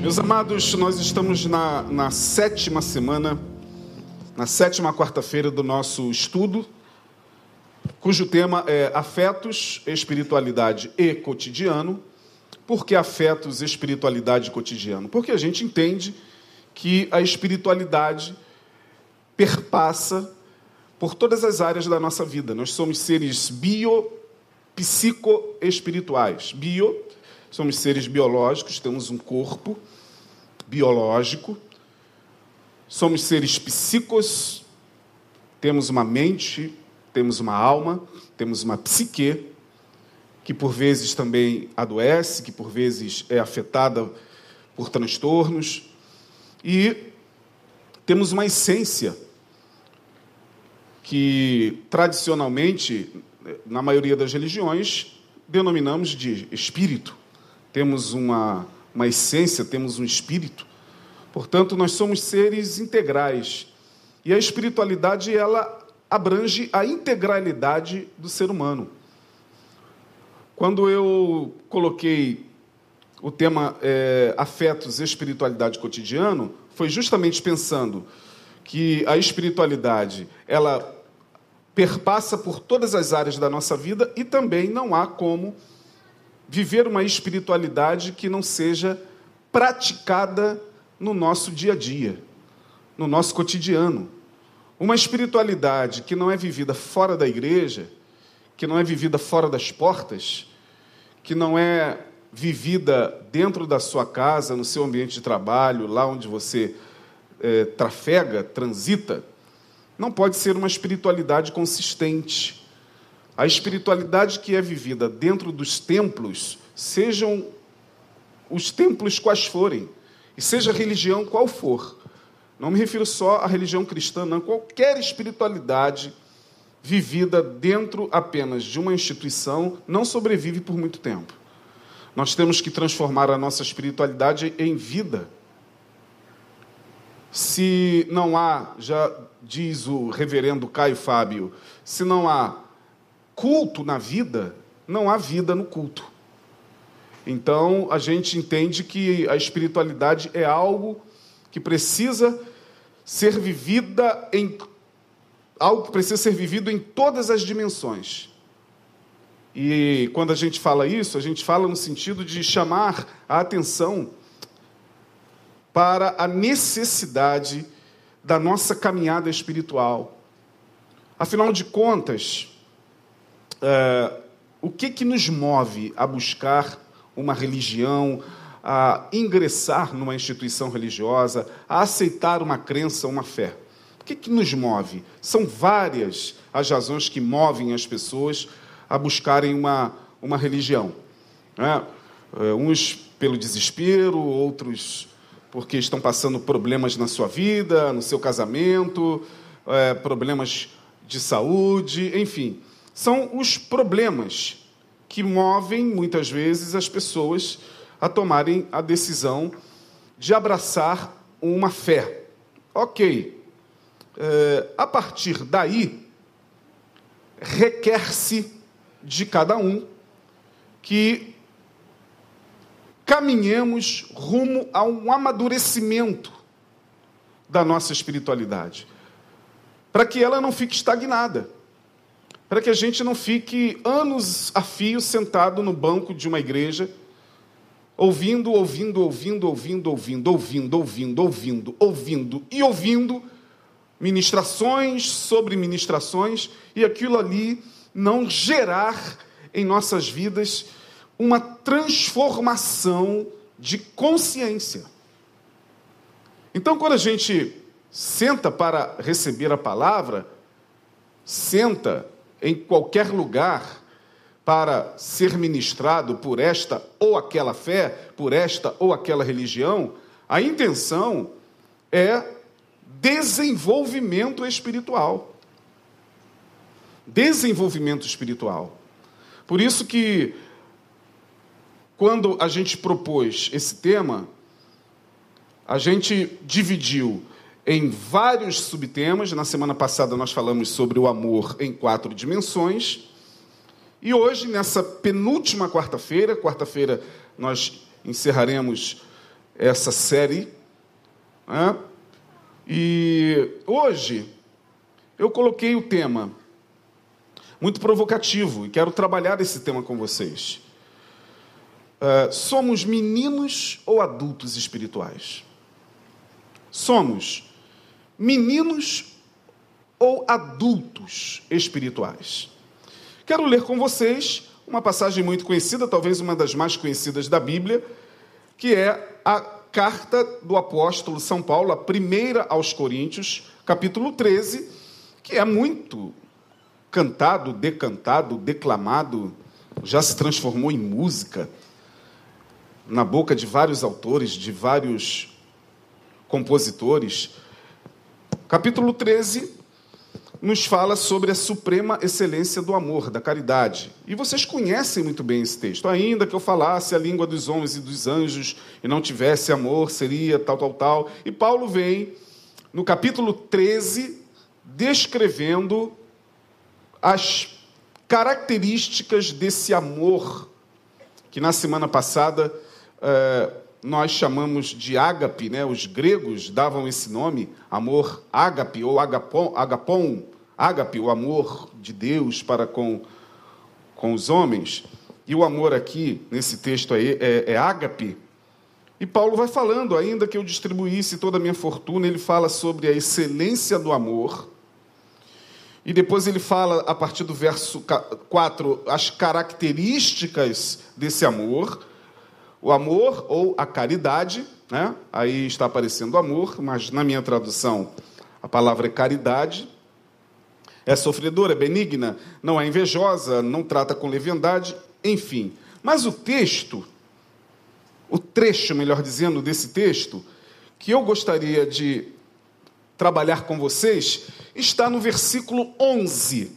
Meus amados, nós estamos na, na sétima semana, na sétima quarta-feira do nosso estudo, cujo tema é afetos, espiritualidade e cotidiano. Por que afetos, espiritualidade e cotidiano? Porque a gente entende que a espiritualidade perpassa por todas as áreas da nossa vida. Nós somos seres bio, psico espirituais. Bio, somos seres biológicos, temos um corpo biológico. Somos seres psíquicos, temos uma mente, temos uma alma, temos uma psique, que por vezes também adoece, que por vezes é afetada por transtornos, e temos uma essência que tradicionalmente, na maioria das religiões, denominamos de espírito. Temos uma, uma essência, temos um espírito. Portanto, nós somos seres integrais. E a espiritualidade, ela abrange a integralidade do ser humano. Quando eu coloquei o tema é, afetos e espiritualidade cotidiano, foi justamente pensando que a espiritualidade, ela perpassa por todas as áreas da nossa vida e também não há como viver uma espiritualidade que não seja praticada no nosso dia a dia, no nosso cotidiano. Uma espiritualidade que não é vivida fora da igreja, que não é vivida fora das portas, que não é vivida dentro da sua casa, no seu ambiente de trabalho, lá onde você é, trafega, transita, não pode ser uma espiritualidade consistente. A espiritualidade que é vivida dentro dos templos, sejam os templos quais forem, e seja a religião qual for, não me refiro só à religião cristã, não, qualquer espiritualidade vivida dentro apenas de uma instituição não sobrevive por muito tempo. Nós temos que transformar a nossa espiritualidade em vida. Se não há, já diz o reverendo Caio Fábio, se não há culto na vida, não há vida no culto. Então, a gente entende que a espiritualidade é algo que precisa ser vivida em algo que precisa ser vivido em todas as dimensões. E quando a gente fala isso, a gente fala no sentido de chamar a atenção para a necessidade da nossa caminhada espiritual. Afinal de contas, é, o que, que nos move a buscar uma religião, a ingressar numa instituição religiosa, a aceitar uma crença, uma fé. O que, que nos move? São várias as razões que movem as pessoas a buscarem uma, uma religião. Né? É, uns pelo desespero, outros porque estão passando problemas na sua vida, no seu casamento, é, problemas de saúde, enfim. São os problemas que movem muitas vezes as pessoas a tomarem a decisão de abraçar uma fé. Ok, é, a partir daí, requer-se de cada um que caminhemos rumo a um amadurecimento da nossa espiritualidade, para que ela não fique estagnada para que a gente não fique anos a fio sentado no banco de uma igreja, ouvindo, ouvindo, ouvindo, ouvindo, ouvindo, ouvindo, ouvindo, ouvindo, ouvindo e ouvindo ministrações sobre ministrações e aquilo ali não gerar em nossas vidas uma transformação de consciência. Então, quando a gente senta para receber a palavra, senta em qualquer lugar para ser ministrado por esta ou aquela fé, por esta ou aquela religião, a intenção é desenvolvimento espiritual. Desenvolvimento espiritual. Por isso que quando a gente propôs esse tema, a gente dividiu em vários subtemas. Na semana passada nós falamos sobre o amor em quatro dimensões. E hoje, nessa penúltima quarta-feira, quarta-feira nós encerraremos essa série. Né? E hoje eu coloquei o tema muito provocativo e quero trabalhar esse tema com vocês. Uh, somos meninos ou adultos espirituais? Somos meninos ou adultos espirituais? Quero ler com vocês uma passagem muito conhecida, talvez uma das mais conhecidas da Bíblia, que é a carta do apóstolo São Paulo, a primeira aos Coríntios, capítulo 13, que é muito cantado, decantado, declamado, já se transformou em música na boca de vários autores, de vários compositores. Capítulo 13 nos fala sobre a suprema excelência do amor, da caridade. E vocês conhecem muito bem esse texto. Ainda que eu falasse a língua dos homens e dos anjos e não tivesse amor, seria tal, tal, tal. E Paulo vem, no capítulo 13, descrevendo as características desse amor, que na semana passada é, nós chamamos de ágape, né? os gregos davam esse nome, amor ágape ou agapon, agapon, ágape, o amor de Deus para com, com os homens. E o amor aqui, nesse texto aí, é, é ágape. E Paulo vai falando, ainda que eu distribuísse toda a minha fortuna, ele fala sobre a excelência do amor. E depois ele fala, a partir do verso 4, as características desse amor. O amor ou a caridade, né? aí está aparecendo amor, mas na minha tradução a palavra é caridade. É sofredora, é benigna, não é invejosa, não trata com leviandade, enfim. Mas o texto, o trecho, melhor dizendo, desse texto, que eu gostaria de trabalhar com vocês, está no versículo 11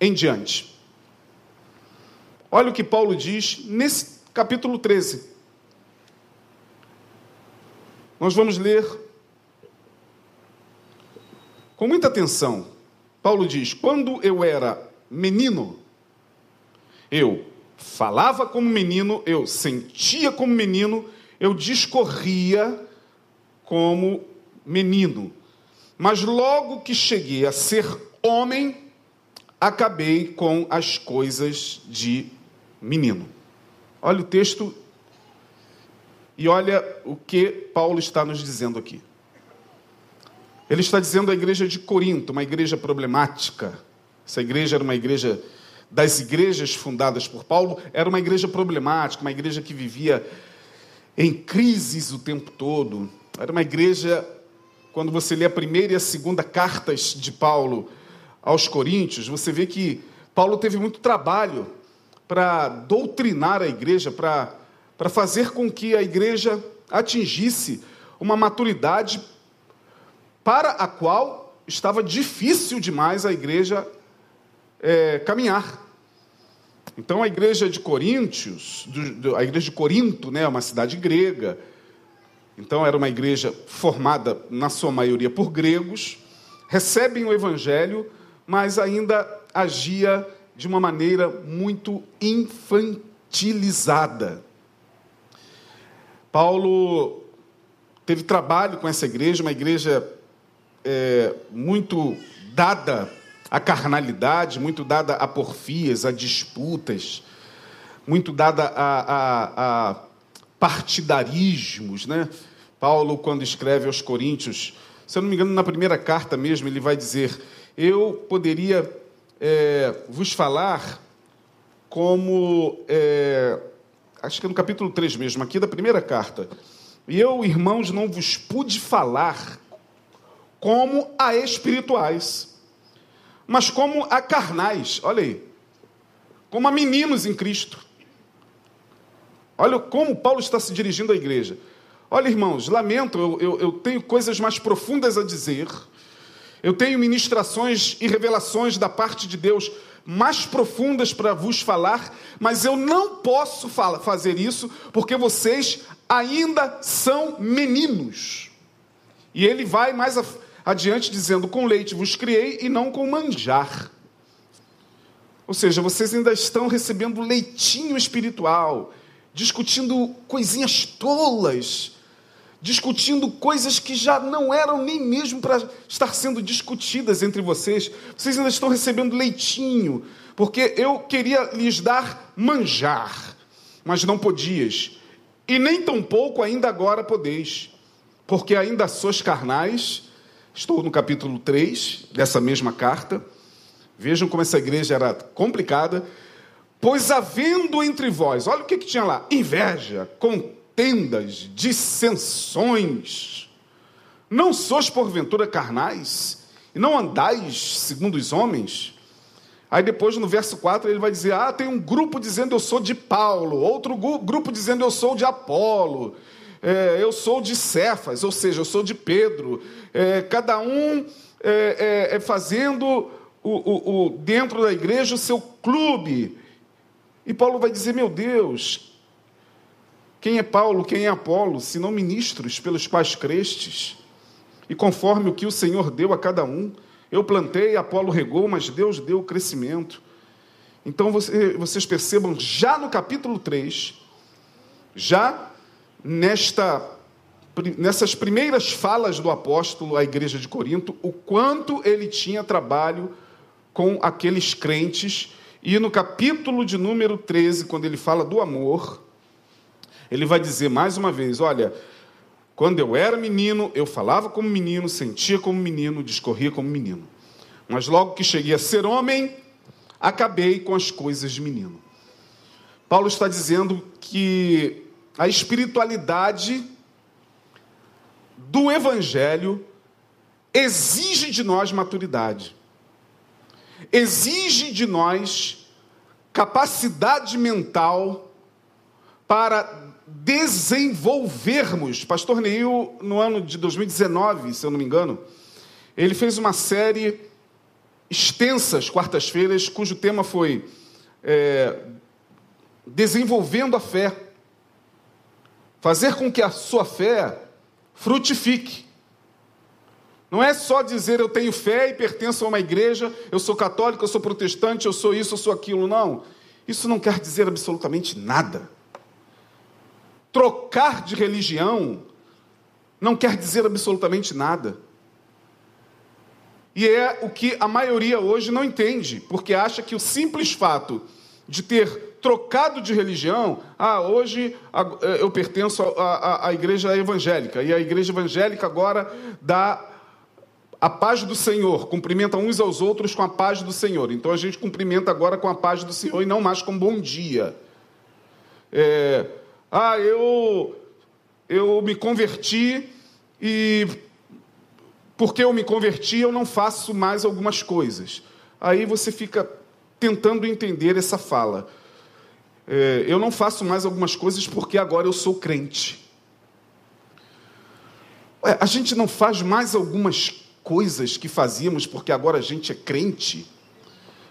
em diante. Olha o que Paulo diz nesse capítulo 13. Nós vamos ler com muita atenção. Paulo diz: Quando eu era menino, eu falava como menino, eu sentia como menino, eu discorria como menino. Mas logo que cheguei a ser homem, acabei com as coisas de menino. Olha o texto e olha o que Paulo está nos dizendo aqui. Ele está dizendo à igreja de Corinto, uma igreja problemática. Essa igreja era uma igreja das igrejas fundadas por Paulo, era uma igreja problemática, uma igreja que vivia em crises o tempo todo. Era uma igreja, quando você lê a primeira e a segunda cartas de Paulo aos Coríntios, você vê que Paulo teve muito trabalho para doutrinar a igreja, para, para fazer com que a igreja atingisse uma maturidade para a qual estava difícil demais a igreja é, caminhar. Então a igreja de Coríntios, a igreja de Corinto, né, é uma cidade grega. Então era uma igreja formada na sua maioria por gregos, recebem o evangelho, mas ainda agia de uma maneira muito infantilizada. Paulo teve trabalho com essa igreja, uma igreja é, muito dada à carnalidade, muito dada a porfias, a disputas, muito dada a, a, a partidarismos. Né? Paulo, quando escreve aos Coríntios, se eu não me engano, na primeira carta mesmo, ele vai dizer: Eu poderia é, vos falar como. É, acho que é no capítulo 3 mesmo, aqui da primeira carta. E eu, irmãos, não vos pude falar como a espirituais, mas como a carnais. Olha aí. Como a meninos em Cristo. Olha como Paulo está se dirigindo à igreja. Olha, irmãos, lamento, eu, eu, eu tenho coisas mais profundas a dizer eu tenho ministrações e revelações da parte de Deus mais profundas para vos falar, mas eu não posso fazer isso porque vocês ainda são meninos. E ele vai mais adiante dizendo: Com leite vos criei e não com manjar. Ou seja, vocês ainda estão recebendo leitinho espiritual. discutindo coisinhas tolas, discutindo coisas que já não eram nem mesmo para estar sendo discutidas entre vocês. Vocês ainda estão recebendo leitinho, porque eu queria lhes dar manjar, mas não podias, e nem tampouco ainda agora podeis, porque ainda sois carnais. Estou no capítulo 3 dessa mesma carta. Vejam como essa igreja era complicada. Pois havendo entre vós, olha o que, que tinha lá: inveja, contendas, dissensões. Não sois porventura carnais? E não andais segundo os homens? Aí depois no verso 4 ele vai dizer: Ah, tem um grupo dizendo eu sou de Paulo, outro grupo dizendo eu sou de Apolo, é, eu sou de Cefas, ou seja, eu sou de Pedro. É, cada um é, é, é fazendo o, o, o, dentro da igreja o seu clube. E Paulo vai dizer: Meu Deus, quem é Paulo, quem é Apolo, senão ministros pelos quais crestes? E conforme o que o Senhor deu a cada um, eu plantei, Apolo regou, mas Deus deu o crescimento. Então você, vocês percebam, já no capítulo 3, já nesta, nessas primeiras falas do apóstolo à igreja de Corinto, o quanto ele tinha trabalho com aqueles crentes e no capítulo de número 13, quando ele fala do amor, ele vai dizer mais uma vez: olha, quando eu era menino, eu falava como menino, sentia como menino, discorria como menino. Mas logo que cheguei a ser homem, acabei com as coisas de menino. Paulo está dizendo que a espiritualidade do evangelho exige de nós maturidade exige de nós capacidade mental para desenvolvermos. Pastor Neil, no ano de 2019, se eu não me engano, ele fez uma série extensa, quartas-feiras, cujo tema foi é, Desenvolvendo a Fé. Fazer com que a sua fé frutifique. Não é só dizer eu tenho fé e pertenço a uma igreja, eu sou católico, eu sou protestante, eu sou isso, eu sou aquilo. Não. Isso não quer dizer absolutamente nada. Trocar de religião não quer dizer absolutamente nada. E é o que a maioria hoje não entende, porque acha que o simples fato de ter trocado de religião, ah, hoje eu pertenço à igreja evangélica, e a igreja evangélica agora dá a paz do Senhor, cumprimenta uns aos outros com a paz do Senhor. Então a gente cumprimenta agora com a paz do Senhor e não mais com bom dia. É, ah, eu, eu me converti e porque eu me converti eu não faço mais algumas coisas. Aí você fica tentando entender essa fala. É, eu não faço mais algumas coisas porque agora eu sou crente. Ué, a gente não faz mais algumas coisas que fazíamos porque agora a gente é crente.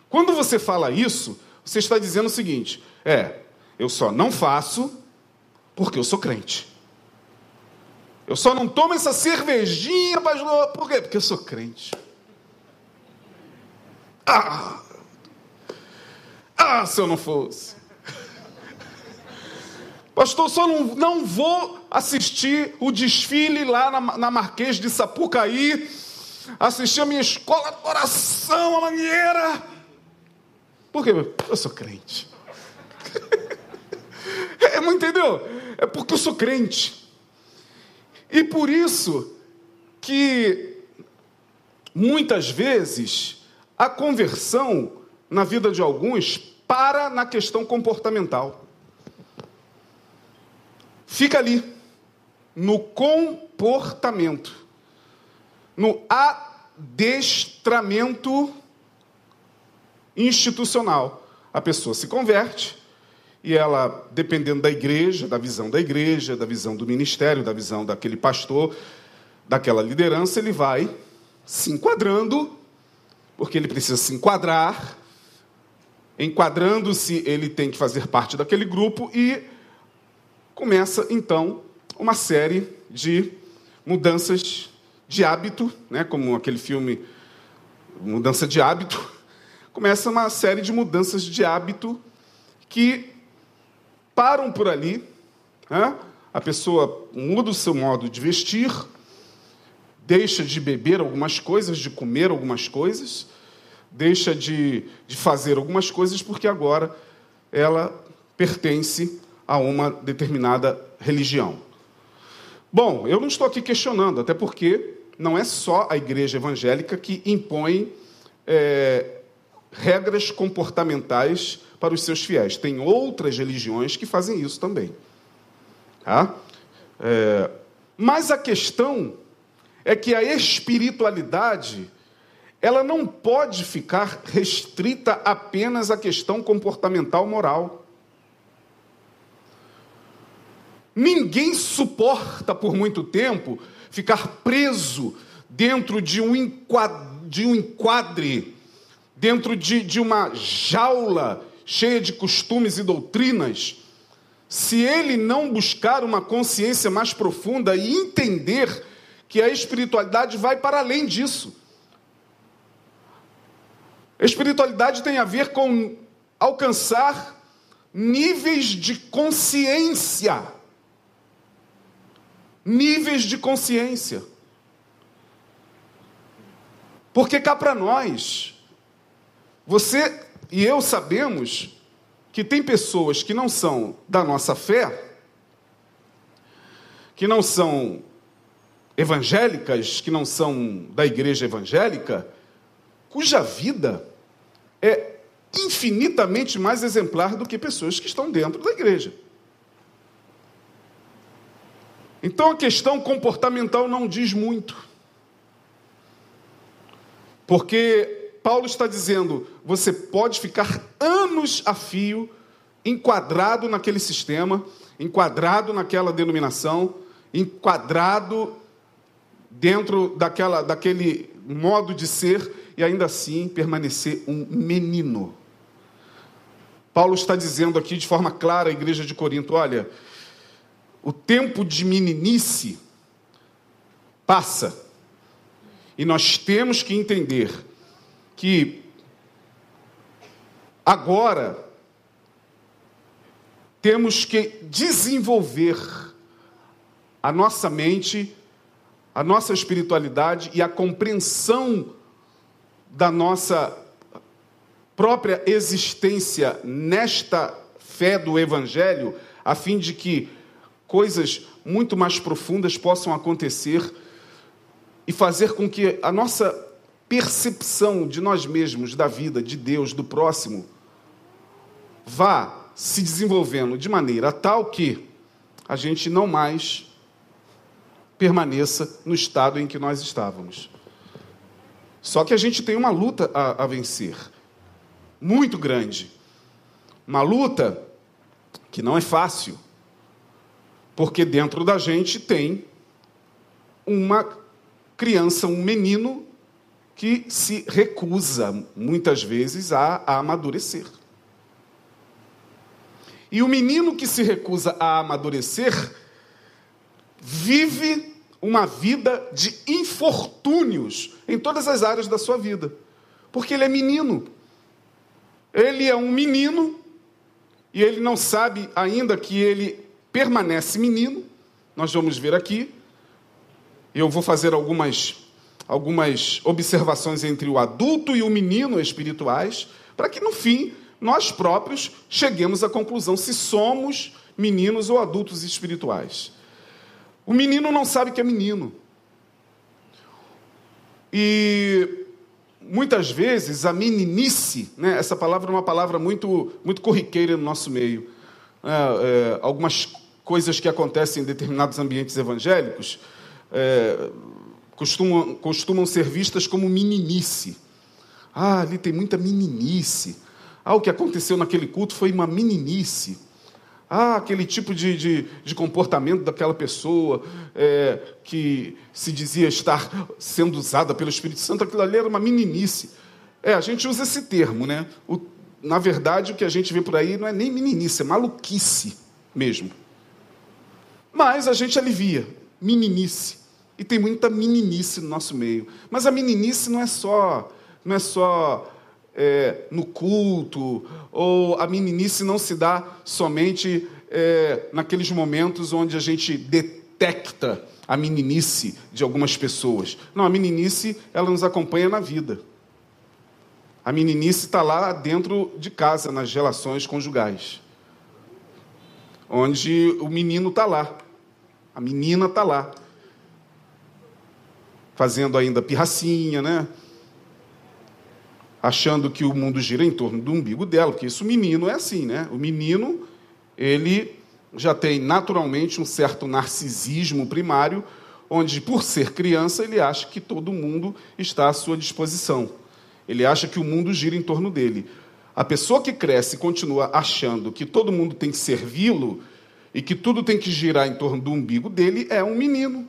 Quando você fala isso, você está dizendo o seguinte: é, eu só não faço porque eu sou crente. Eu só não tomo essa cervejinha, pastor, por quê? Porque eu sou crente. Ah! Ah, se eu não fosse. Pastor, só não, não vou assistir o desfile lá na, na Marquês de Sapucaí assisti a minha escola de oração, a mangueira. Por quê? Eu sou crente. é, entendeu? É porque eu sou crente. E por isso que muitas vezes a conversão na vida de alguns para na questão comportamental. Fica ali, no comportamento no adestramento institucional. A pessoa se converte e ela, dependendo da igreja, da visão da igreja, da visão do ministério, da visão daquele pastor, daquela liderança, ele vai se enquadrando, porque ele precisa se enquadrar. Enquadrando-se, ele tem que fazer parte daquele grupo e começa então uma série de mudanças de hábito, né, como aquele filme Mudança de Hábito, começa uma série de mudanças de hábito que param por ali, né? a pessoa muda o seu modo de vestir, deixa de beber algumas coisas, de comer algumas coisas, deixa de, de fazer algumas coisas, porque agora ela pertence a uma determinada religião. Bom, eu não estou aqui questionando, até porque não é só a igreja evangélica que impõe é, regras comportamentais para os seus fiéis. Tem outras religiões que fazem isso também. Tá? É, mas a questão é que a espiritualidade ela não pode ficar restrita apenas à questão comportamental moral. Ninguém suporta por muito tempo ficar preso dentro de um enquadre, dentro de, de uma jaula cheia de costumes e doutrinas, se ele não buscar uma consciência mais profunda e entender que a espiritualidade vai para além disso. A espiritualidade tem a ver com alcançar níveis de consciência. Níveis de consciência. Porque cá para nós, você e eu sabemos que tem pessoas que não são da nossa fé, que não são evangélicas, que não são da igreja evangélica, cuja vida é infinitamente mais exemplar do que pessoas que estão dentro da igreja. Então a questão comportamental não diz muito. Porque Paulo está dizendo: você pode ficar anos a fio enquadrado naquele sistema, enquadrado naquela denominação, enquadrado dentro daquela, daquele modo de ser e ainda assim permanecer um menino. Paulo está dizendo aqui de forma clara à igreja de Corinto: olha, o tempo de meninice passa. E nós temos que entender que agora temos que desenvolver a nossa mente, a nossa espiritualidade e a compreensão da nossa própria existência nesta fé do Evangelho, a fim de que coisas muito mais profundas possam acontecer e fazer com que a nossa percepção de nós mesmos, da vida, de Deus, do próximo, vá se desenvolvendo de maneira tal que a gente não mais permaneça no estado em que nós estávamos. Só que a gente tem uma luta a, a vencer, muito grande. Uma luta que não é fácil, porque dentro da gente tem uma criança, um menino que se recusa, muitas vezes, a, a, amadurecer. E o menino que se recusa a amadurecer vive uma vida de infortúnios em todas as áreas da sua vida, porque ele é menino. Ele é um menino e ele não sabe ainda que ele permanece menino. Nós vamos ver aqui. Eu vou fazer algumas, algumas observações entre o adulto e o menino espirituais, para que no fim nós próprios cheguemos à conclusão se somos meninos ou adultos espirituais. O menino não sabe que é menino. E muitas vezes a meninice, né, essa palavra é uma palavra muito, muito corriqueira no nosso meio. É, é, algumas coisas que acontecem em determinados ambientes evangélicos é, costumam, costumam ser vistas como meninice. Ah, ali tem muita meninice. Ah, o que aconteceu naquele culto foi uma meninice. Ah, aquele tipo de, de, de comportamento daquela pessoa é, que se dizia estar sendo usada pelo Espírito Santo, aquilo ali era uma meninice. É, a gente usa esse termo, né? O, na verdade, o que a gente vê por aí não é nem meninice, é maluquice mesmo. Mas a gente alivia, meninice. E tem muita meninice no nosso meio. Mas a meninice não é só, não é só é, no culto, ou a meninice não se dá somente é, naqueles momentos onde a gente detecta a meninice de algumas pessoas. Não, a meninice, ela nos acompanha na vida. A meninice está lá dentro de casa, nas relações conjugais. Onde o menino está lá. A menina está lá. Fazendo ainda pirracinha, né? Achando que o mundo gira em torno do umbigo dela, porque isso o menino é assim, né? O menino, ele já tem naturalmente um certo narcisismo primário, onde, por ser criança, ele acha que todo mundo está à sua disposição. Ele acha que o mundo gira em torno dele. A pessoa que cresce e continua achando que todo mundo tem que servi-lo e que tudo tem que girar em torno do umbigo dele é um menino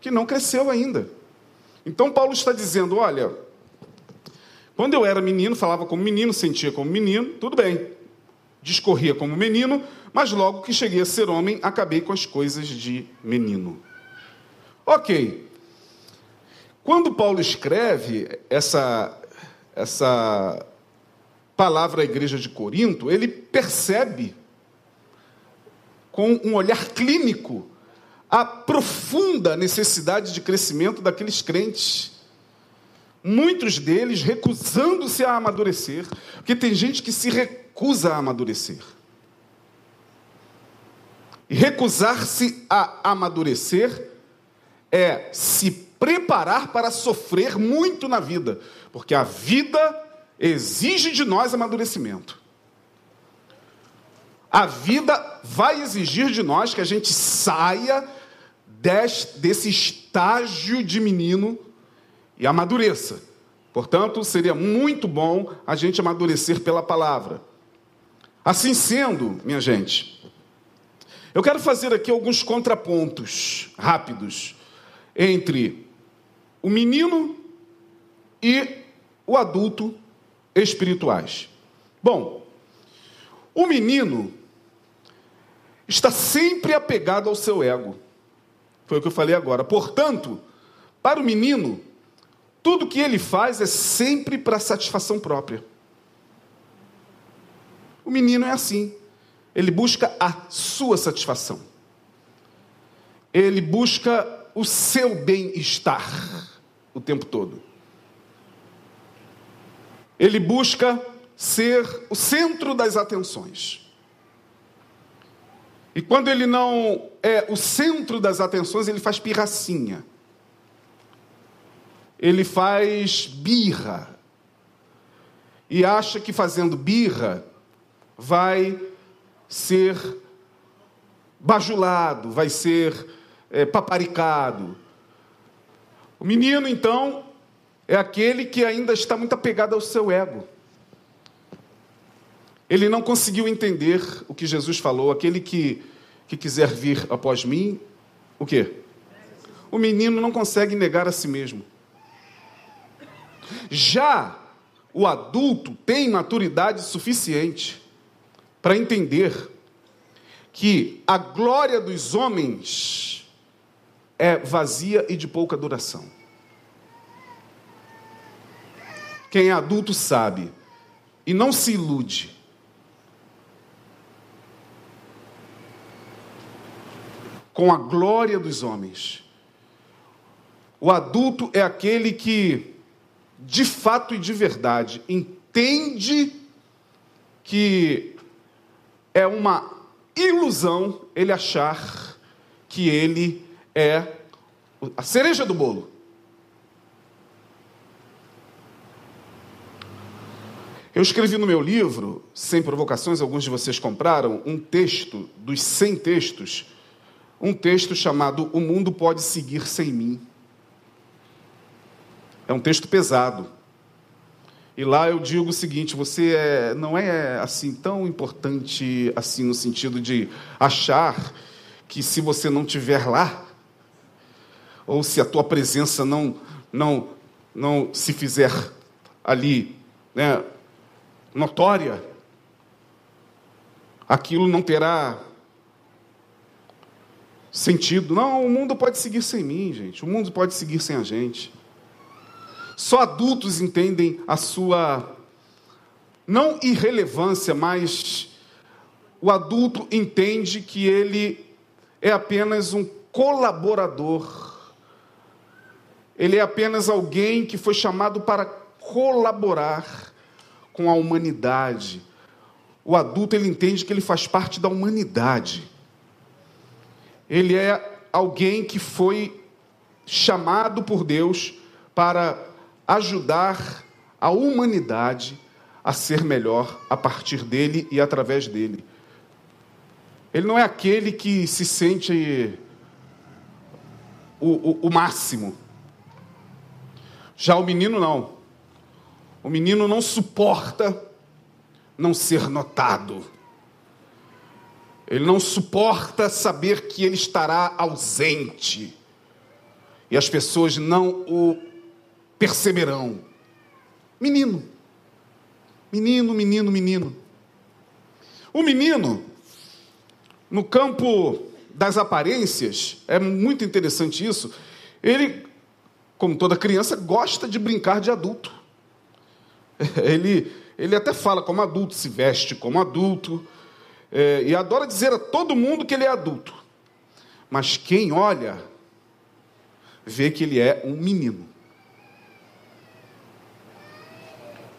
que não cresceu ainda. Então, Paulo está dizendo: olha, quando eu era menino, falava como menino, sentia como menino, tudo bem, discorria como menino, mas logo que cheguei a ser homem, acabei com as coisas de menino. Ok. Quando Paulo escreve essa, essa palavra à igreja de Corinto, ele percebe, com um olhar clínico, a profunda necessidade de crescimento daqueles crentes. Muitos deles recusando-se a amadurecer, porque tem gente que se recusa a amadurecer. E recusar-se a amadurecer é se preparar para sofrer muito na vida, porque a vida exige de nós amadurecimento. A vida vai exigir de nós que a gente saia desse, estágio de menino e amadureça. Portanto, seria muito bom a gente amadurecer pela palavra. Assim sendo, minha gente, eu quero fazer aqui alguns contrapontos rápidos entre o menino e o adulto espirituais. Bom, o menino está sempre apegado ao seu ego. Foi o que eu falei agora. Portanto, para o menino, tudo que ele faz é sempre para satisfação própria. O menino é assim. Ele busca a sua satisfação. Ele busca o seu bem-estar o tempo todo. Ele busca ser o centro das atenções. E quando ele não é o centro das atenções, ele faz pirracinha. Ele faz birra. E acha que fazendo birra vai ser bajulado, vai ser é, paparicado. O menino, então, é aquele que ainda está muito apegado ao seu ego. Ele não conseguiu entender o que Jesus falou, aquele que, que quiser vir após mim, o quê? O menino não consegue negar a si mesmo. Já o adulto tem maturidade suficiente para entender que a glória dos homens é vazia e de pouca duração. Quem é adulto sabe e não se ilude. Com a glória dos homens. O adulto é aquele que, de fato e de verdade, entende que é uma ilusão ele achar que ele é a cereja do bolo. Eu escrevi no meu livro, Sem Provocações, alguns de vocês compraram, um texto dos 100 textos, um texto chamado O Mundo Pode Seguir Sem Mim. É um texto pesado. E lá eu digo o seguinte: você é, não é assim tão importante assim no sentido de achar que se você não tiver lá, ou se a tua presença não não não se fizer ali, né, notória, aquilo não terá sentido. Não, o mundo pode seguir sem mim, gente. O mundo pode seguir sem a gente. Só adultos entendem a sua, não irrelevância, mas o adulto entende que ele é apenas um colaborador. Ele é apenas alguém que foi chamado para colaborar com a humanidade. O adulto ele entende que ele faz parte da humanidade. Ele é alguém que foi chamado por Deus para ajudar a humanidade a ser melhor a partir dele e através dele. Ele não é aquele que se sente o, o, o máximo. Já o menino não. O menino não suporta não ser notado. Ele não suporta saber que ele estará ausente. E as pessoas não o perceberão. Menino. Menino, menino, menino. O menino, no campo das aparências, é muito interessante isso. Ele, como toda criança, gosta de brincar de adulto. Ele, ele até fala como adulto, se veste como adulto, é, e adora dizer a todo mundo que ele é adulto. Mas quem olha, vê que ele é um menino.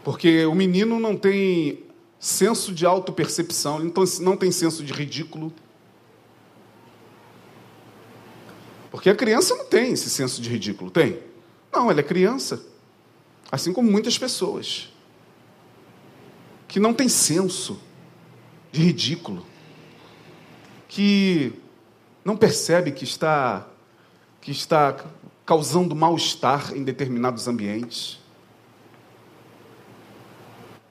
Porque o menino não tem senso de autopercepção, ele não tem senso de ridículo. Porque a criança não tem esse senso de ridículo, tem? Não, ela é criança. Assim como muitas pessoas. Que não tem senso de ridículo. Que não percebe que está, que está causando mal-estar em determinados ambientes.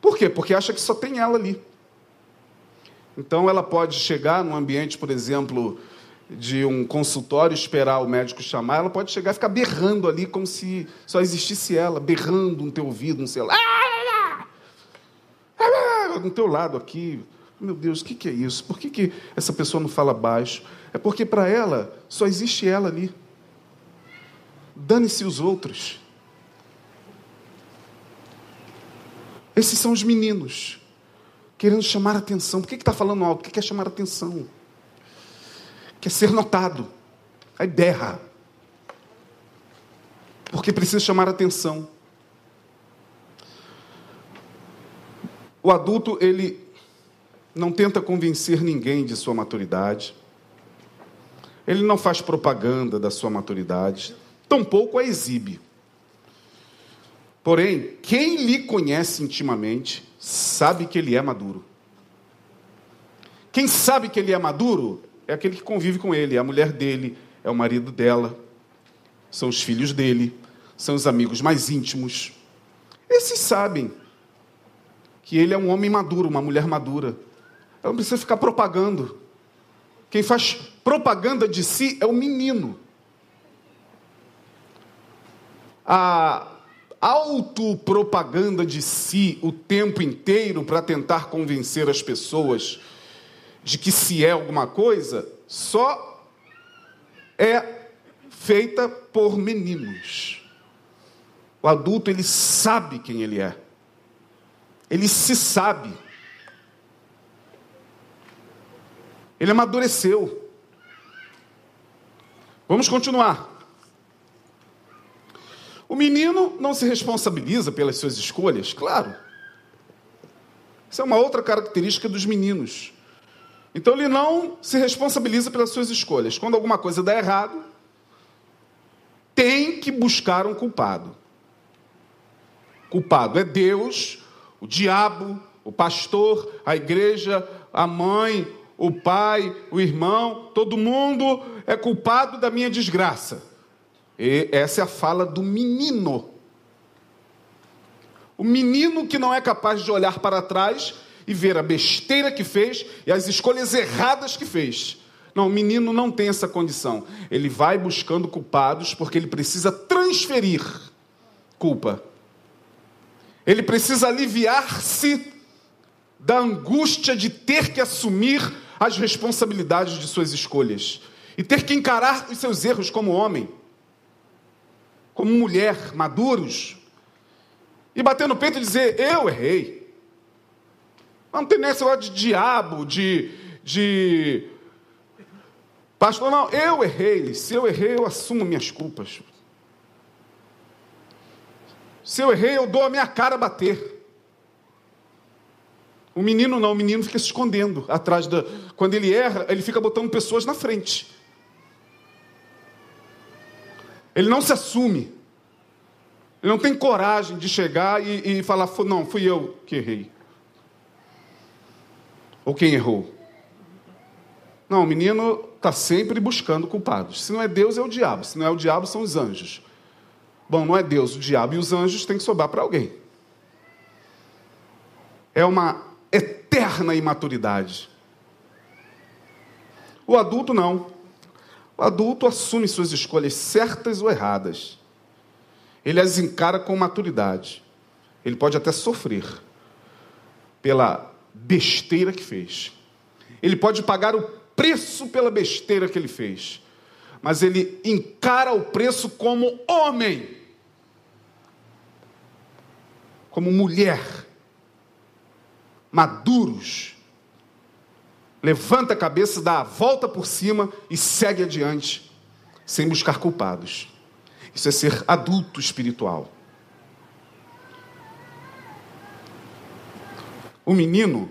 Por quê? Porque acha que só tem ela ali. Então ela pode chegar num ambiente, por exemplo, de um consultório, esperar o médico chamar, ela pode chegar e ficar berrando ali como se só existisse ela, berrando no teu ouvido, no celular. No teu lado aqui. Meu Deus, o que, que é isso? Por que, que essa pessoa não fala baixo? É porque para ela só existe ela ali. Dane-se os outros. Esses são os meninos, querendo chamar atenção. Por que está falando alto? Porque quer chamar atenção. Quer ser notado. Aí berra. Porque precisa chamar atenção. O adulto, ele não tenta convencer ninguém de sua maturidade. Ele não faz propaganda da sua maturidade. Tampouco a exibe. Porém, quem lhe conhece intimamente sabe que ele é maduro. Quem sabe que ele é maduro é aquele que convive com ele, é a mulher dele, é o marido dela, são os filhos dele, são os amigos mais íntimos. Esses sabem que ele é um homem maduro, uma mulher madura. Ela não precisa ficar propagando. Quem faz propaganda de si é o menino. A autopropaganda de si o tempo inteiro para tentar convencer as pessoas de que se é alguma coisa, só é feita por meninos. O adulto, ele sabe quem ele é. Ele se sabe. Ele amadureceu. Vamos continuar. O menino não se responsabiliza pelas suas escolhas, claro. Isso é uma outra característica dos meninos. Então ele não se responsabiliza pelas suas escolhas. Quando alguma coisa dá errado, tem que buscar um culpado. Culpado é Deus, o diabo, o pastor, a igreja, a mãe, o pai, o irmão, todo mundo é culpado da minha desgraça. E essa é a fala do menino. O menino que não é capaz de olhar para trás e ver a besteira que fez e as escolhas erradas que fez. Não, o menino não tem essa condição. Ele vai buscando culpados porque ele precisa transferir culpa. Ele precisa aliviar-se da angústia de ter que assumir as responsabilidades de suas escolhas e ter que encarar os seus erros como homem como mulher, maduros, e bater no peito e dizer: Eu errei. Não tem nesse negócio de diabo, de, de. Pastor, não, eu errei. Se eu errei, eu assumo minhas culpas. Se eu errei, eu dou a minha cara a bater. O menino não, o menino fica se escondendo atrás da. Quando ele erra, ele fica botando pessoas na frente. Ele não se assume. Ele não tem coragem de chegar e, e falar, não, fui eu que errei. Ou quem errou. Não, o menino está sempre buscando culpados. Se não é Deus, é o diabo. Se não é o diabo, são os anjos. Bom, não é Deus, o diabo e os anjos têm que sobrar para alguém. É uma eterna imaturidade. O adulto não. O adulto assume suas escolhas certas ou erradas. Ele as encara com maturidade. Ele pode até sofrer pela besteira que fez. Ele pode pagar o preço pela besteira que ele fez. Mas ele encara o preço como homem, como mulher maduros. Levanta a cabeça, dá a volta por cima e segue adiante, sem buscar culpados. Isso é ser adulto espiritual. O menino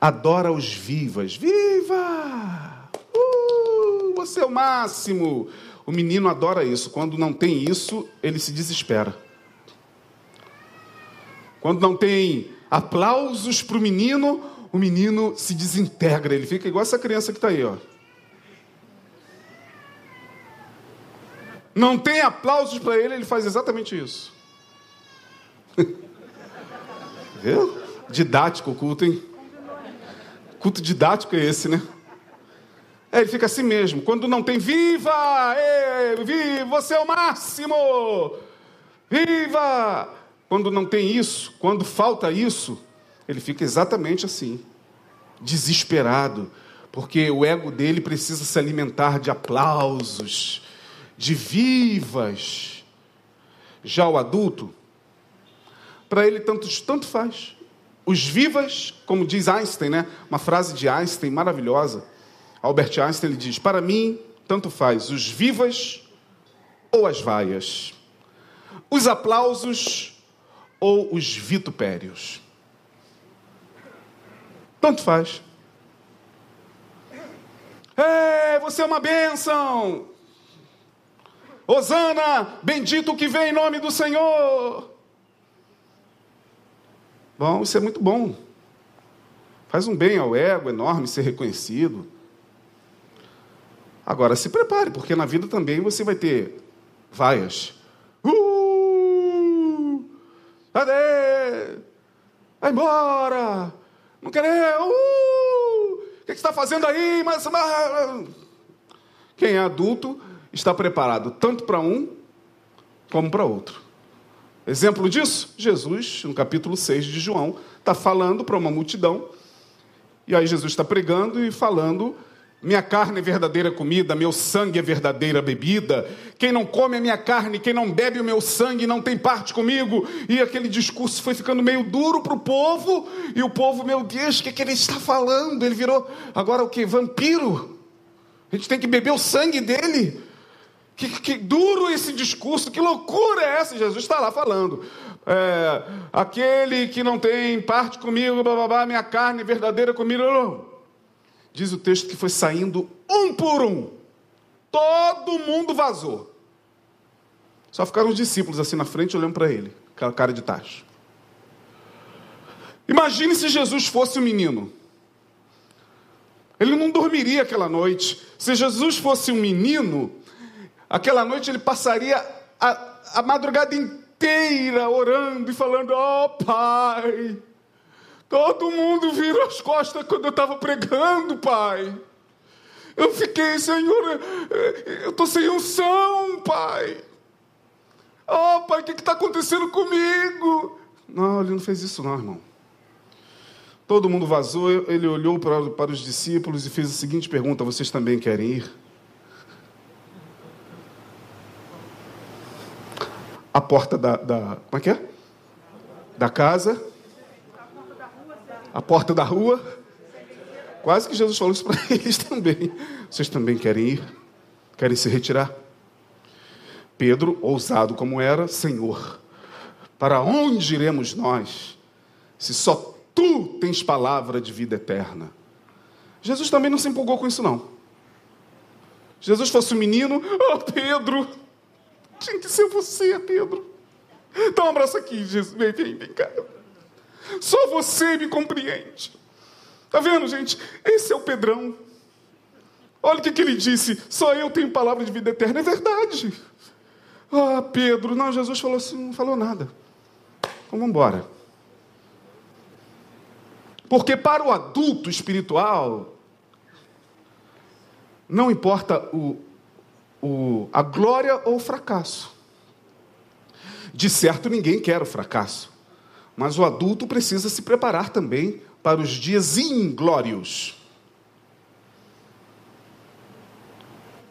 adora os vivas. Viva! Uh, você é o máximo. O menino adora isso. Quando não tem isso, ele se desespera. Quando não tem aplausos para o menino, o menino se desintegra, ele fica igual essa criança que está aí, ó. Não tem aplausos para ele, ele faz exatamente isso. Viu? Didático o culto, hein? Culto didático é esse, né? É, ele fica assim mesmo. Quando não tem, viva! Ei, viva! Você é o máximo! Viva! Quando não tem isso, quando falta isso, ele fica exatamente assim, desesperado, porque o ego dele precisa se alimentar de aplausos, de vivas. Já o adulto, para ele tanto, tanto faz. Os vivas, como diz Einstein, né? uma frase de Einstein maravilhosa. Albert Einstein ele diz: Para mim, tanto faz os vivas ou as vaias, os aplausos ou os vitupérios. Tanto faz. É, você é uma bênção. Osana, bendito que vem em nome do Senhor. Bom, isso é muito bom. Faz um bem ao ego enorme ser reconhecido. Agora se prepare, porque na vida também você vai ter vaias. Cadê? Vai embora! Não querer! Uh! O que você está fazendo aí? Mas, mas... Quem é adulto está preparado tanto para um como para outro. Exemplo disso, Jesus, no capítulo 6 de João, está falando para uma multidão, e aí Jesus está pregando e falando minha carne é verdadeira comida, meu sangue é verdadeira bebida. Quem não come a minha carne, quem não bebe o meu sangue, não tem parte comigo. E aquele discurso foi ficando meio duro para o povo. E o povo, meu Deus, o que, é que ele está falando? Ele virou agora o que? Vampiro? A gente tem que beber o sangue dele. Que, que duro esse discurso, que loucura é essa? Jesus está lá falando. É, aquele que não tem parte comigo, blá, blá, blá, minha carne é verdadeira comida. Diz o texto que foi saindo um por um. Todo mundo vazou. Só ficaram os discípulos assim na frente olhando para ele, aquela cara de tacho. Imagine se Jesus fosse um menino. Ele não dormiria aquela noite. Se Jesus fosse um menino, aquela noite ele passaria a, a madrugada inteira orando e falando: Ó oh, Pai, Todo mundo virou as costas quando eu estava pregando, pai. Eu fiquei, Senhor, eu estou sem unção, pai. Oh, pai, o que está acontecendo comigo? Não, ele não fez isso, não, irmão. Todo mundo vazou, ele olhou para, para os discípulos e fez a seguinte pergunta: Vocês também querem ir? A porta da. da como é que é? Da casa a porta da rua. Quase que Jesus falou isso para eles também. Vocês também querem ir? Querem se retirar? Pedro, ousado como era, Senhor, para onde iremos nós, se só tu tens palavra de vida eterna? Jesus também não se empolgou com isso, não. Jesus fosse um menino, oh Pedro, tinha que ser você, Pedro. Dá um abraço aqui, Jesus. Vem, vem, vem cá. Só você me compreende. Tá vendo, gente? Esse é o Pedrão. Olha o que, que ele disse: só eu tenho palavra de vida eterna. É verdade. Ah, Pedro, não, Jesus falou assim, não falou nada. Então vamos embora. Porque para o adulto espiritual, não importa o, o, a glória ou o fracasso. De certo, ninguém quer o fracasso. Mas o adulto precisa se preparar também para os dias inglórios.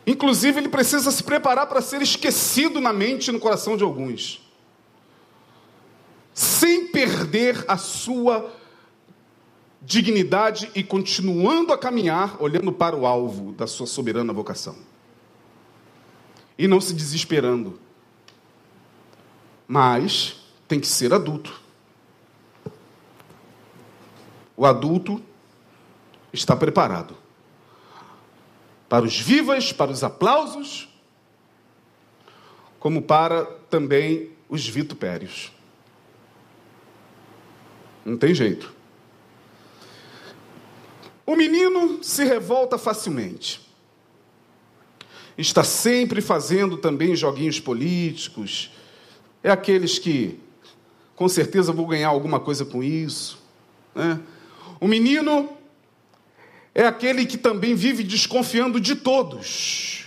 Inclusive, ele precisa se preparar para ser esquecido na mente e no coração de alguns, sem perder a sua dignidade e continuando a caminhar, olhando para o alvo da sua soberana vocação. E não se desesperando. Mas tem que ser adulto. O adulto está preparado para os vivas, para os aplausos, como para também os vitupérios. Não tem jeito. O menino se revolta facilmente. Está sempre fazendo também joguinhos políticos. É aqueles que, com certeza, vão ganhar alguma coisa com isso. Né? O menino é aquele que também vive desconfiando de todos.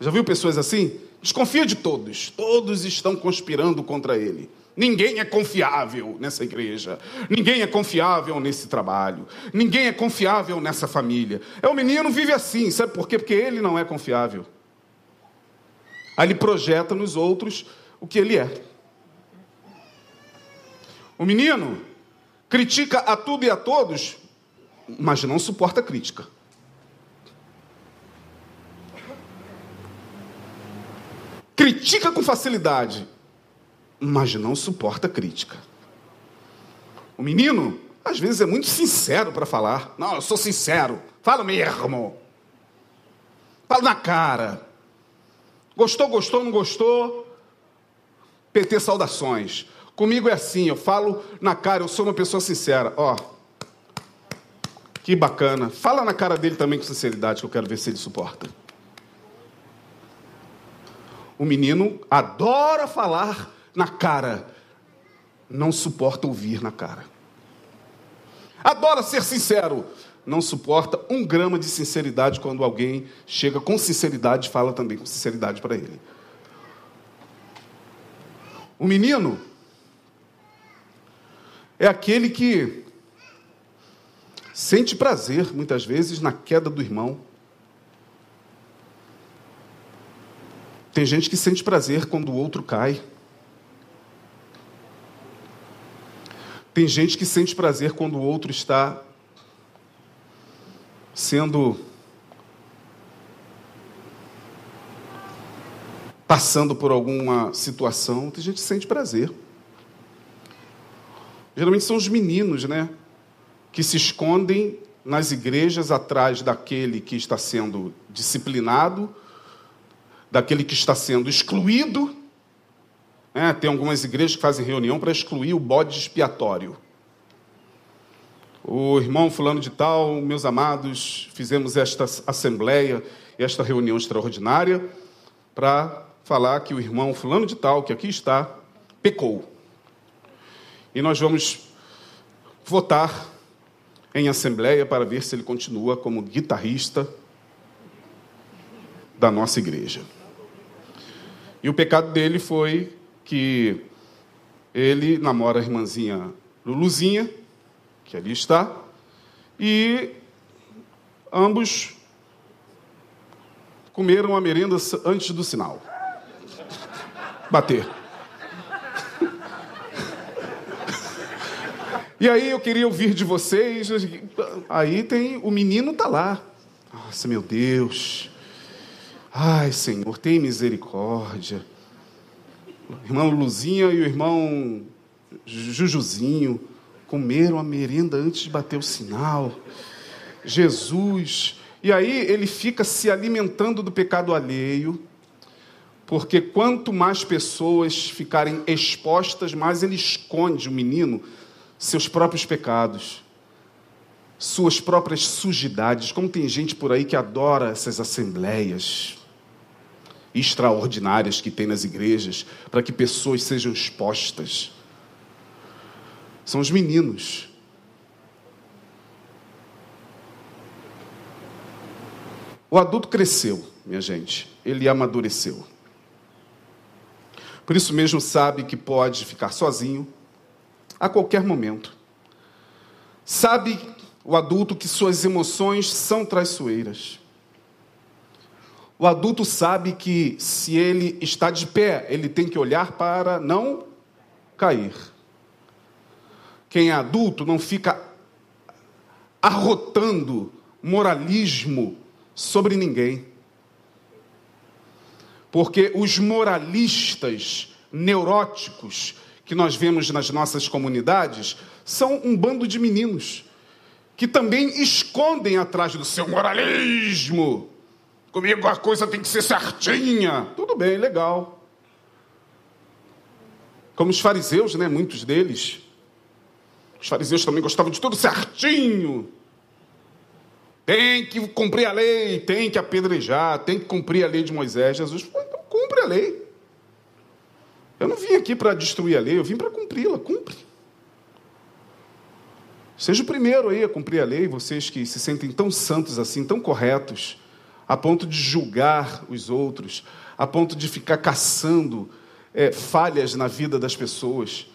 Já viu pessoas assim? Desconfia de todos. Todos estão conspirando contra ele. Ninguém é confiável nessa igreja. Ninguém é confiável nesse trabalho. Ninguém é confiável nessa família. É o menino vive assim, sabe por quê? Porque ele não é confiável. Aí ele projeta nos outros o que ele é. O menino critica a tudo e a todos, mas não suporta crítica. Critica com facilidade, mas não suporta crítica. O menino, às vezes, é muito sincero para falar. Não, eu sou sincero. Falo mesmo. Falo na cara. Gostou, gostou, não gostou? PT saudações. Comigo é assim, eu falo na cara, eu sou uma pessoa sincera. Ó, que bacana. Fala na cara dele também com sinceridade, que eu quero ver se ele suporta. O menino adora falar na cara, não suporta ouvir na cara. Adora ser sincero, não suporta um grama de sinceridade quando alguém chega com sinceridade e fala também com sinceridade para ele. O menino é aquele que sente prazer, muitas vezes, na queda do irmão. Tem gente que sente prazer quando o outro cai. Tem gente que sente prazer quando o outro está sendo passando por alguma situação, tem gente que sente prazer. Geralmente são os meninos, né? Que se escondem nas igrejas atrás daquele que está sendo disciplinado, daquele que está sendo excluído é, tem algumas igrejas que fazem reunião para excluir o bode expiatório. O irmão fulano de tal, meus amados, fizemos esta assembleia, esta reunião extraordinária, para falar que o irmão fulano de tal, que aqui está, pecou. E nós vamos votar em assembleia para ver se ele continua como guitarrista da nossa igreja. E o pecado dele foi que ele namora a irmãzinha Luluzinha, que ali está, e ambos comeram a merenda antes do sinal. Bater. E aí eu queria ouvir de vocês. Aí tem o menino tá lá. Nossa, meu Deus. Ai, Senhor, tem misericórdia. Irmão Luzinha e o irmão Jujuzinho comeram a merenda antes de bater o sinal. Jesus. E aí ele fica se alimentando do pecado alheio, porque quanto mais pessoas ficarem expostas, mais ele esconde o menino seus próprios pecados, suas próprias sujidades. Como tem gente por aí que adora essas assembleias extraordinárias que tem nas igrejas, para que pessoas sejam expostas. São os meninos. O adulto cresceu, minha gente, ele amadureceu. Por isso mesmo sabe que pode ficar sozinho a qualquer momento. Sabe o adulto que suas emoções são traiçoeiras. O adulto sabe que se ele está de pé, ele tem que olhar para não cair. Quem é adulto não fica arrotando moralismo sobre ninguém. Porque os moralistas neuróticos que nós vemos nas nossas comunidades são um bando de meninos que também escondem atrás do seu moralismo. Comigo a coisa tem que ser certinha. Tudo bem, legal. Como os fariseus, né? Muitos deles. Os fariseus também gostavam de tudo certinho. Tem que cumprir a lei, tem que apedrejar, tem que cumprir a lei de Moisés. Jesus falou, então cumpre a lei. Eu não vim aqui para destruir a lei, eu vim para cumpri-la. Cumpre. Seja o primeiro aí a cumprir a lei, vocês que se sentem tão santos assim, tão corretos, a ponto de julgar os outros, a ponto de ficar caçando é, falhas na vida das pessoas.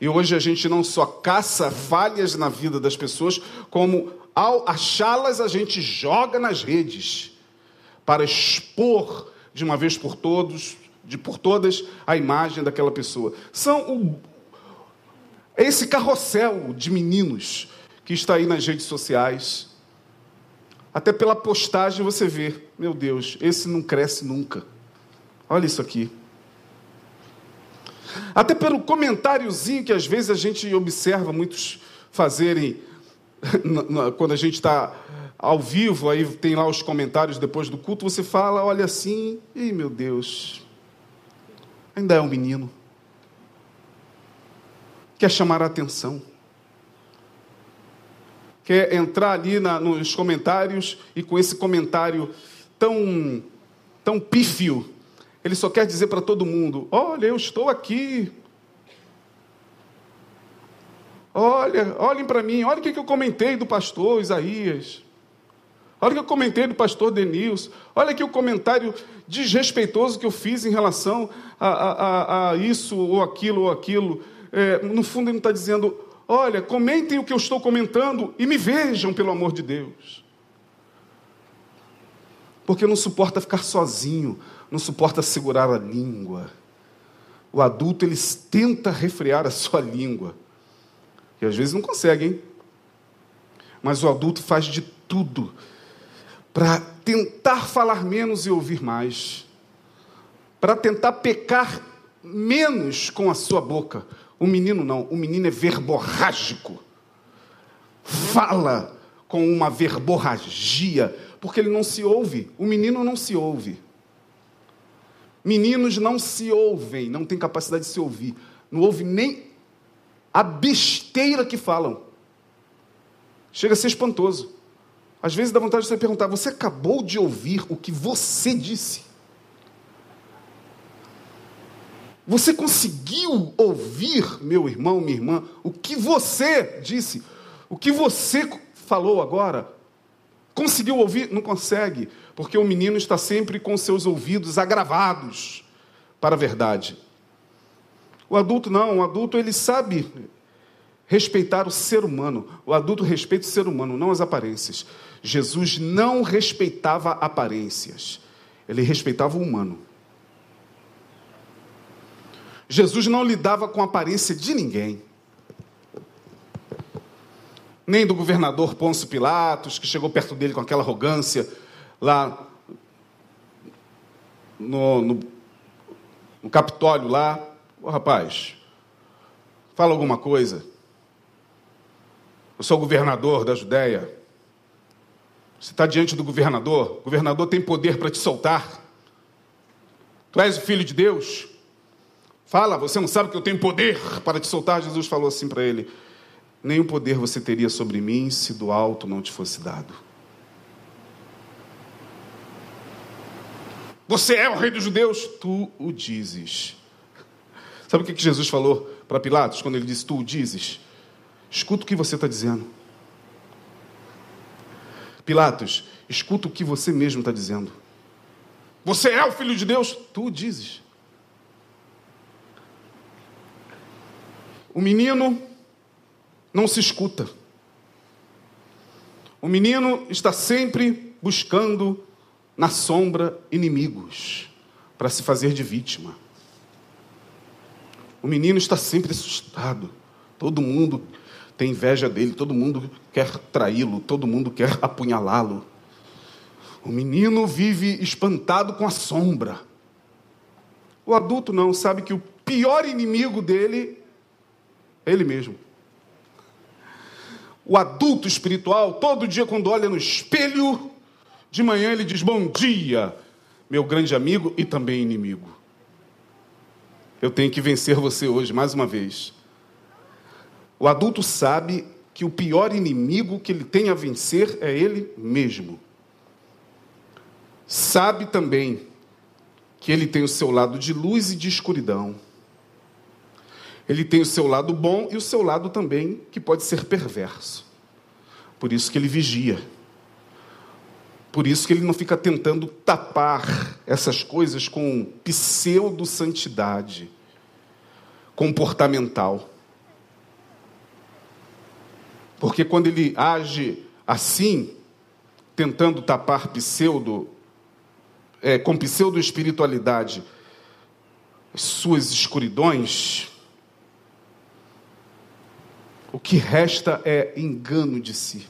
E hoje a gente não só caça falhas na vida das pessoas, como ao achá-las a gente joga nas redes para expor de uma vez por todos, de por todas a imagem daquela pessoa. São o, esse carrossel de meninos que está aí nas redes sociais. Até pela postagem você vê, meu Deus, esse não cresce nunca. Olha isso aqui. Até pelo comentáriozinho que às vezes a gente observa muitos fazerem quando a gente está ao vivo, aí tem lá os comentários depois do culto, você fala, olha assim, e meu Deus, ainda é um menino. Quer chamar a atenção. Quer entrar ali na, nos comentários e com esse comentário tão, tão pífio, ele só quer dizer para todo mundo: olha, eu estou aqui. Olha, olhem para mim, olha o que eu comentei do pastor Isaías. Olha que eu comentei do pastor Denilson. Olha aqui o comentário desrespeitoso que eu fiz em relação a, a, a isso ou aquilo ou aquilo. É, no fundo, ele está dizendo: olha, comentem o que eu estou comentando e me vejam, pelo amor de Deus. Porque não suporta ficar sozinho, não suporta segurar a língua. O adulto, ele tenta refrear a sua língua. E às vezes não consegue, hein? Mas o adulto faz de tudo para tentar falar menos e ouvir mais, para tentar pecar menos com a sua boca. O menino não, o menino é verborrágico. Fala com uma verborragia, porque ele não se ouve. O menino não se ouve. Meninos não se ouvem, não têm capacidade de se ouvir. Não ouve nem a besteira que falam. Chega a ser espantoso. Às vezes dá vontade de você perguntar: você acabou de ouvir o que você disse? Você conseguiu ouvir, meu irmão, minha irmã, o que você disse? O que você falou agora? Conseguiu ouvir? Não consegue, porque o menino está sempre com seus ouvidos agravados para a verdade. O adulto não, o adulto ele sabe respeitar o ser humano. O adulto respeita o ser humano, não as aparências. Jesus não respeitava aparências, ele respeitava o humano. Jesus não lidava com a aparência de ninguém. nem do governador Pôncio Pilatos, que chegou perto dele com aquela arrogância lá no, no, no Capitólio lá. Ô rapaz, fala alguma coisa. Eu sou governador da Judéia. Você está diante do governador. O governador tem poder para te soltar. Tu és o filho de Deus. Fala, você não sabe que eu tenho poder para te soltar? Jesus falou assim para ele: Nenhum poder você teria sobre mim se do alto não te fosse dado. Você é o rei dos judeus? Tu o dizes. Sabe o que Jesus falou para Pilatos quando ele disse: Tu o dizes? Escuta o que você está dizendo. Pilatos, escuta o que você mesmo está dizendo. Você é o filho de Deus? Tu dizes. O menino não se escuta. O menino está sempre buscando na sombra inimigos para se fazer de vítima. O menino está sempre assustado. Todo mundo tem inveja dele, todo mundo quer traí-lo, todo mundo quer apunhalá-lo. O menino vive espantado com a sombra. O adulto não, sabe que o pior inimigo dele é ele mesmo. O adulto espiritual, todo dia, quando olha no espelho, de manhã ele diz: Bom dia, meu grande amigo e também inimigo. Eu tenho que vencer você hoje, mais uma vez. O adulto sabe que o pior inimigo que ele tem a vencer é ele mesmo. Sabe também que ele tem o seu lado de luz e de escuridão. Ele tem o seu lado bom e o seu lado também que pode ser perverso. Por isso que ele vigia. Por isso que ele não fica tentando tapar essas coisas com pseudo-santidade comportamental. Porque quando ele age assim, tentando tapar pseudo, é, com pseudo-espiritualidade, suas escuridões, o que resta é engano de si.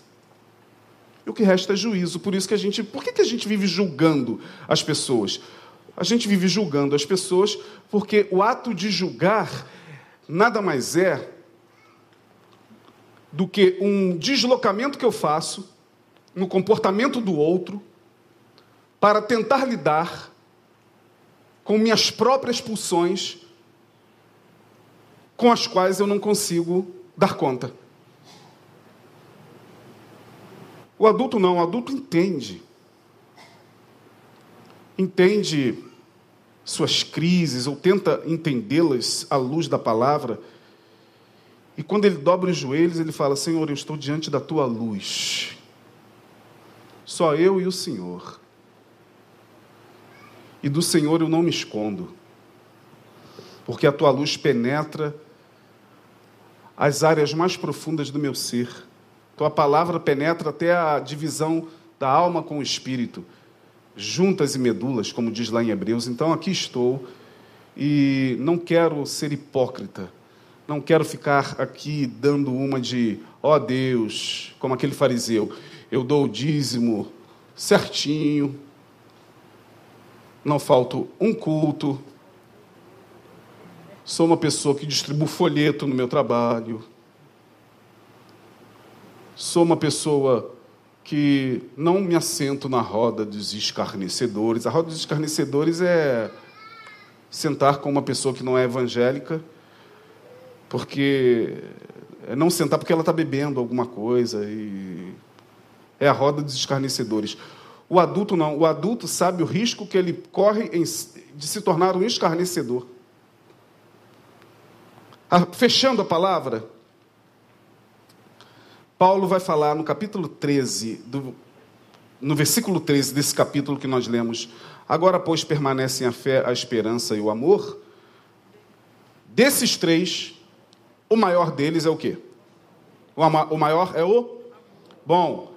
E o que resta é juízo. Por isso que a gente. Por que, que a gente vive julgando as pessoas? A gente vive julgando as pessoas porque o ato de julgar nada mais é do que um deslocamento que eu faço no comportamento do outro para tentar lidar com minhas próprias pulsões com as quais eu não consigo dar conta. O adulto não, o adulto entende. Entende suas crises ou tenta entendê-las à luz da palavra e quando ele dobra os joelhos, ele fala: Senhor, eu estou diante da tua luz. Só eu e o Senhor. E do Senhor eu não me escondo, porque a tua luz penetra as áreas mais profundas do meu ser. Tua palavra penetra até a divisão da alma com o espírito, juntas e medulas, como diz lá em Hebreus. Então aqui estou e não quero ser hipócrita não quero ficar aqui dando uma de, ó oh Deus, como aquele fariseu, eu dou o dízimo certinho, não falto um culto, sou uma pessoa que distribuo folheto no meu trabalho, sou uma pessoa que não me assento na roda dos escarnecedores. A roda dos escarnecedores é sentar com uma pessoa que não é evangélica porque é não sentar porque ela está bebendo alguma coisa e é a roda dos escarnecedores. O adulto não. O adulto sabe o risco que ele corre em, de se tornar um escarnecedor. Fechando a palavra, Paulo vai falar no capítulo 13, do, no versículo 13 desse capítulo que nós lemos. Agora, pois, permanecem a fé, a esperança e o amor. Desses três, o maior deles é o quê? O maior é o? Bom,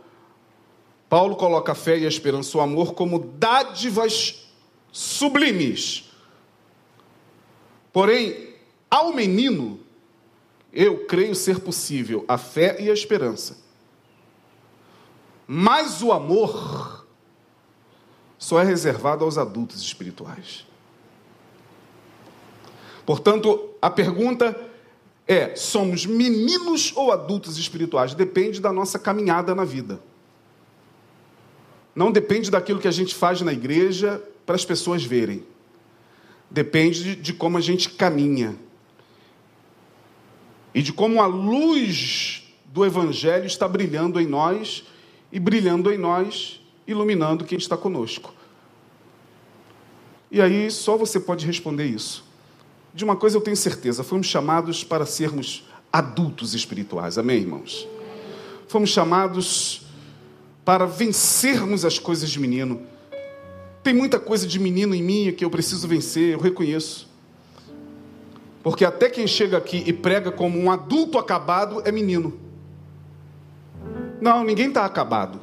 Paulo coloca a fé e a esperança, o amor, como dádivas sublimes. Porém, ao menino, eu creio ser possível a fé e a esperança. Mas o amor só é reservado aos adultos espirituais. Portanto, a pergunta é: somos meninos ou adultos espirituais? Depende da nossa caminhada na vida. Não depende daquilo que a gente faz na igreja para as pessoas verem. Depende de como a gente caminha. E de como a luz do Evangelho está brilhando em nós e brilhando em nós, iluminando quem está conosco. E aí só você pode responder isso. De uma coisa eu tenho certeza: fomos chamados para sermos adultos espirituais. Amém, irmãos? Fomos chamados para vencermos as coisas de menino. Tem muita coisa de menino em mim que eu preciso vencer, eu reconheço. Porque até quem chega aqui e prega como um adulto acabado é menino. Não, ninguém está acabado.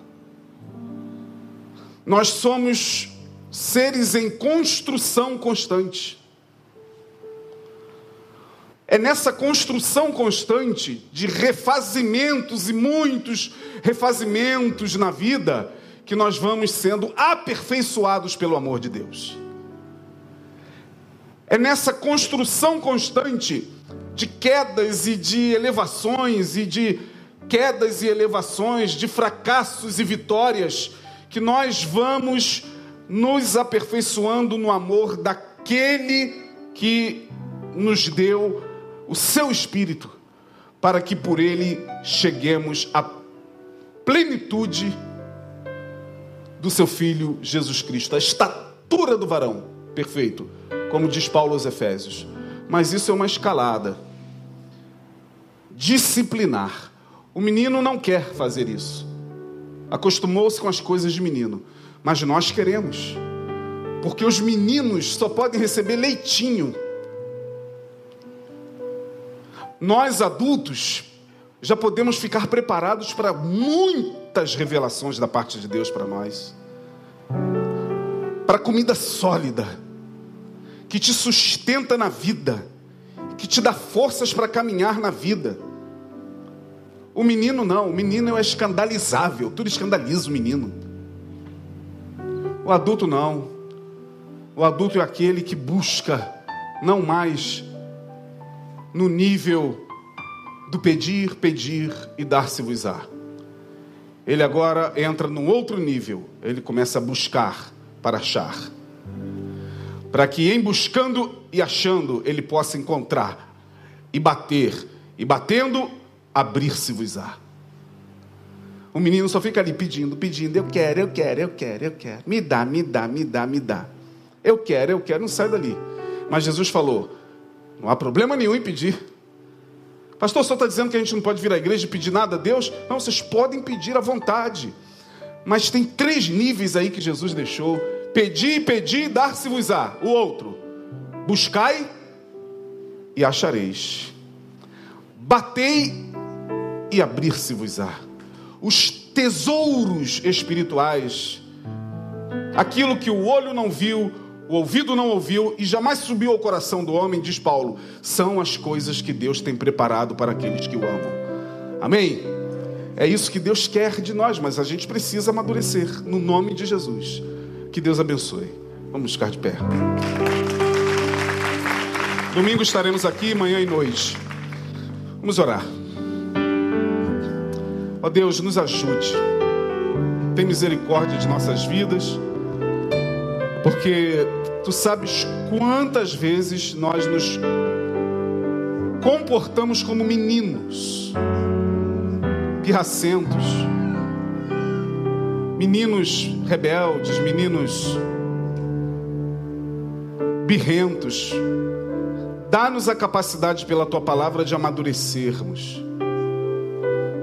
Nós somos seres em construção constante. É nessa construção constante de refazimentos e muitos refazimentos na vida que nós vamos sendo aperfeiçoados pelo amor de Deus. É nessa construção constante de quedas e de elevações e de quedas e elevações, de fracassos e vitórias que nós vamos nos aperfeiçoando no amor daquele que nos deu o seu espírito, para que por ele cheguemos à plenitude do seu filho Jesus Cristo, a estatura do varão perfeito, como diz Paulo aos Efésios. Mas isso é uma escalada disciplinar. O menino não quer fazer isso. Acostumou-se com as coisas de menino, mas nós queremos. Porque os meninos só podem receber leitinho nós adultos já podemos ficar preparados para muitas revelações da parte de Deus para nós. Para comida sólida, que te sustenta na vida, que te dá forças para caminhar na vida. O menino não, o menino é escandalizável, tudo escandaliza o menino. O adulto não. O adulto é aquele que busca não mais no nível do pedir, pedir e dar-se-vos-á. Ele agora entra num outro nível, ele começa a buscar para achar. Para que em buscando e achando ele possa encontrar e bater, e batendo, abrir-se-vos-á. O menino só fica ali pedindo, pedindo, eu quero, eu quero, eu quero, eu quero. Me dá, me dá, me dá, me dá. Eu quero, eu quero, não sai dali. Mas Jesus falou: não há problema nenhum em pedir. Pastor, só está dizendo que a gente não pode vir à igreja e pedir nada a Deus? Não, vocês podem pedir à vontade. Mas tem três níveis aí que Jesus deixou: pedir, pedir, dar-se-vos-á. O outro, buscai e achareis. Batei e abrir-se-vos-á. Os tesouros espirituais, aquilo que o olho não viu, o ouvido não ouviu e jamais subiu ao coração do homem, diz Paulo, são as coisas que Deus tem preparado para aqueles que o amam. Amém? É isso que Deus quer de nós, mas a gente precisa amadurecer, no nome de Jesus. Que Deus abençoe. Vamos ficar de pé. Domingo estaremos aqui, manhã e noite. Vamos orar. Ó Deus, nos ajude. Tem misericórdia de nossas vidas, porque Tu sabes quantas vezes nós nos comportamos como meninos, pirracentos, meninos rebeldes, meninos birrentos. Dá-nos a capacidade pela tua palavra de amadurecermos,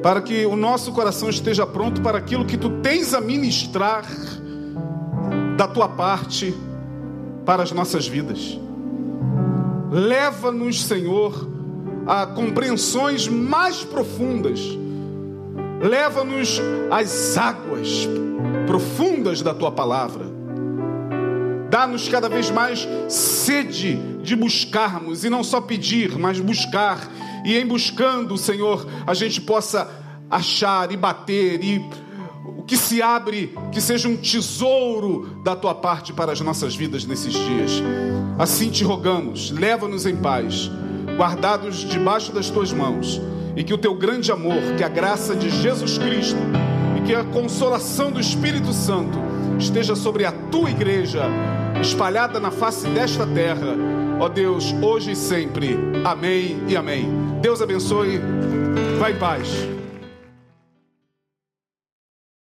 para que o nosso coração esteja pronto para aquilo que tu tens a ministrar da tua parte para as nossas vidas. Leva-nos, Senhor, a compreensões mais profundas. Leva-nos às águas profundas da tua palavra. Dá-nos cada vez mais sede de buscarmos e não só pedir, mas buscar. E em buscando, Senhor, a gente possa achar e bater e que se abre, que seja um tesouro da tua parte para as nossas vidas nesses dias. Assim te rogamos, leva-nos em paz, guardados debaixo das tuas mãos, e que o teu grande amor, que a graça de Jesus Cristo e que a consolação do Espírito Santo esteja sobre a tua igreja, espalhada na face desta terra, ó Deus, hoje e sempre. Amém e amém. Deus abençoe. Vai em paz.